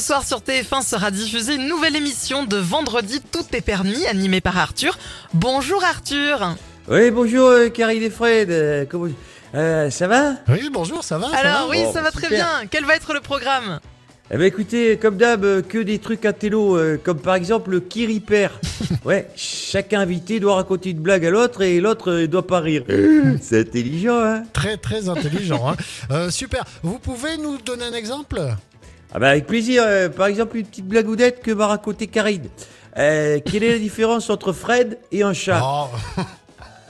Ce soir sur TF1 sera diffusée une nouvelle émission de Vendredi Tout est permis, animée par Arthur. Bonjour Arthur Oui, bonjour euh, Karine et Fred. euh, comment... euh, ça va? Oui, bonjour, ça va ça Alors va? oui, Bon, ça va très super. bien. Quel va être le programme? Eh ben écoutez, comme d'hab, euh, que des trucs à télo, euh, comme par exemple le qui ripère. ouais, chaque invité doit raconter une blague à l'autre et l'autre euh, doit pas rire. C'est intelligent, hein Très très intelligent. hein. Euh, super. Vous pouvez nous donner un exemple? Ah bah avec plaisir. euh, par exemple, une petite blagoudette que va raconter Karine. Euh, quelle est la différence entre Fred et un chat Oh,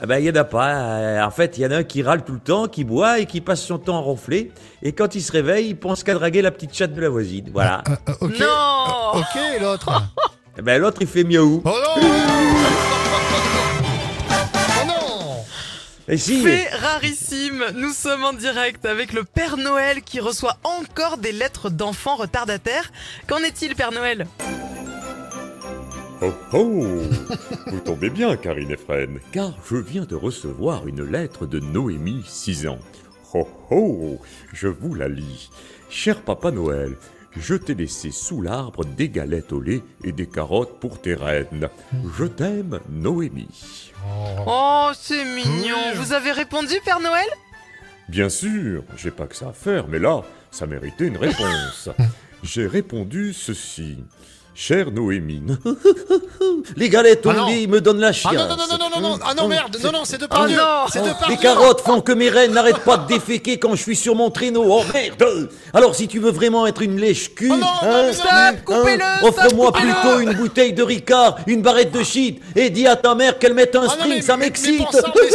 Ah bah, il y en a pas. Euh, en fait, il y en a un qui râle tout le temps, qui boit et qui passe son temps à ronfler. Et quand il se réveille, il pense qu'à draguer la petite chatte de la voisine. Voilà. euh, euh, ok. Non Euh, ok, l'autre Eh ben, l'autre, il fait miaou. Oh non si Fait rarissime, nous sommes en direct avec le Père Noël qui reçoit encore des lettres d'enfants retardataires. Qu'en est-il Père Noël? Oh oh Vous tombez bien, Karine et Fred, car je viens de recevoir une lettre de Noémie, 6 ans. Oh oh Je vous la lis. Cher Papa Noël, je t'ai laissé sous l'arbre des galettes au lait et des carottes pour tes reines. Je t'aime, Noémie. Oh, c'est mignon. Oui. Vous avez répondu Père Noël? Bien sûr, j'ai pas que ça à faire, mais là, ça méritait une réponse. J'ai répondu ceci. Chère Noémie, Les galettes au Ah me donnent la Ah chiasse. non, non, non, non, non, non, ah non, merde, non, non, c'est deux par Oh non. C'est par Les carottes font que mes reines n'arrêtent pas de déféquer quand je suis sur mon traîneau. Oh merde Alors si tu veux vraiment être une lèche-cul, Oh non, non, mais non, Stop, coupez-le, stop, offre-moi coupez-le. plutôt une bouteille de Ricard, une barrette de shit, et dis à ta mère qu'elle mette un Ah non, string, mais- ça mais- m'excite ça, coupez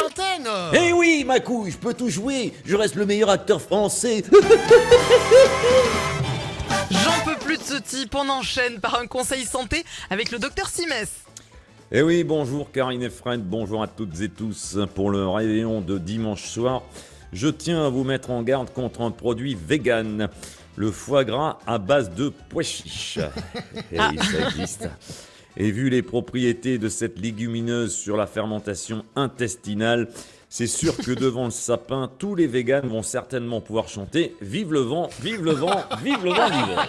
l'antenne Eh oui, ma couille, je peux tout jouer, je reste le meilleur acteur français. J'en peux plus de ce type. On enchaîne par un conseil santé avec le docteur Simès. Eh oui, bonjour Karine et Fred, bonjour à toutes et tous pour le réveillon de dimanche soir. Je tiens à vous mettre en garde contre un produit vegan, le foie gras à base de pois chiches. Eh oui, ça existe. Et vu les propriétés de cette légumineuse sur la fermentation intestinale, c'est sûr que devant le sapin, tous les véganes vont certainement pouvoir chanter Vive le vent, vive le vent, vive le vent d'hiver.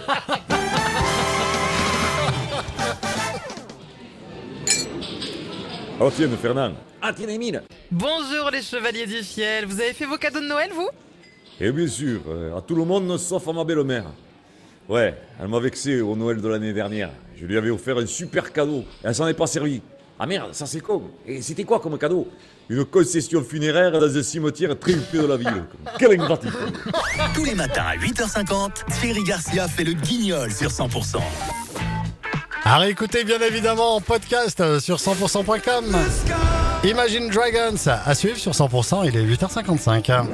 Oh tiens, Fernand. Ah tiens Émile Bonjour les chevaliers du fiel. Vous avez fait vos cadeaux de Noël, vous? Et bien sûr, euh, à tout le monde sauf à ma belle-mère. Ouais, elle m'a vexé au Noël de l'année dernière. Je lui avais offert un super cadeau. Et elle s'en est pas servie. Ah merde, ça c'est con. Et c'était quoi comme cadeau? Une concession funéraire dans un cimetière huppé de la ville. Quelle ingratitude Tous les matins à 8h50, Thierry Garcia fait le guignol sur 100%. À réécouter bien évidemment en podcast euh, sur 100%.com. Imagine Dragons à suivre sur 100%, il est 8h55.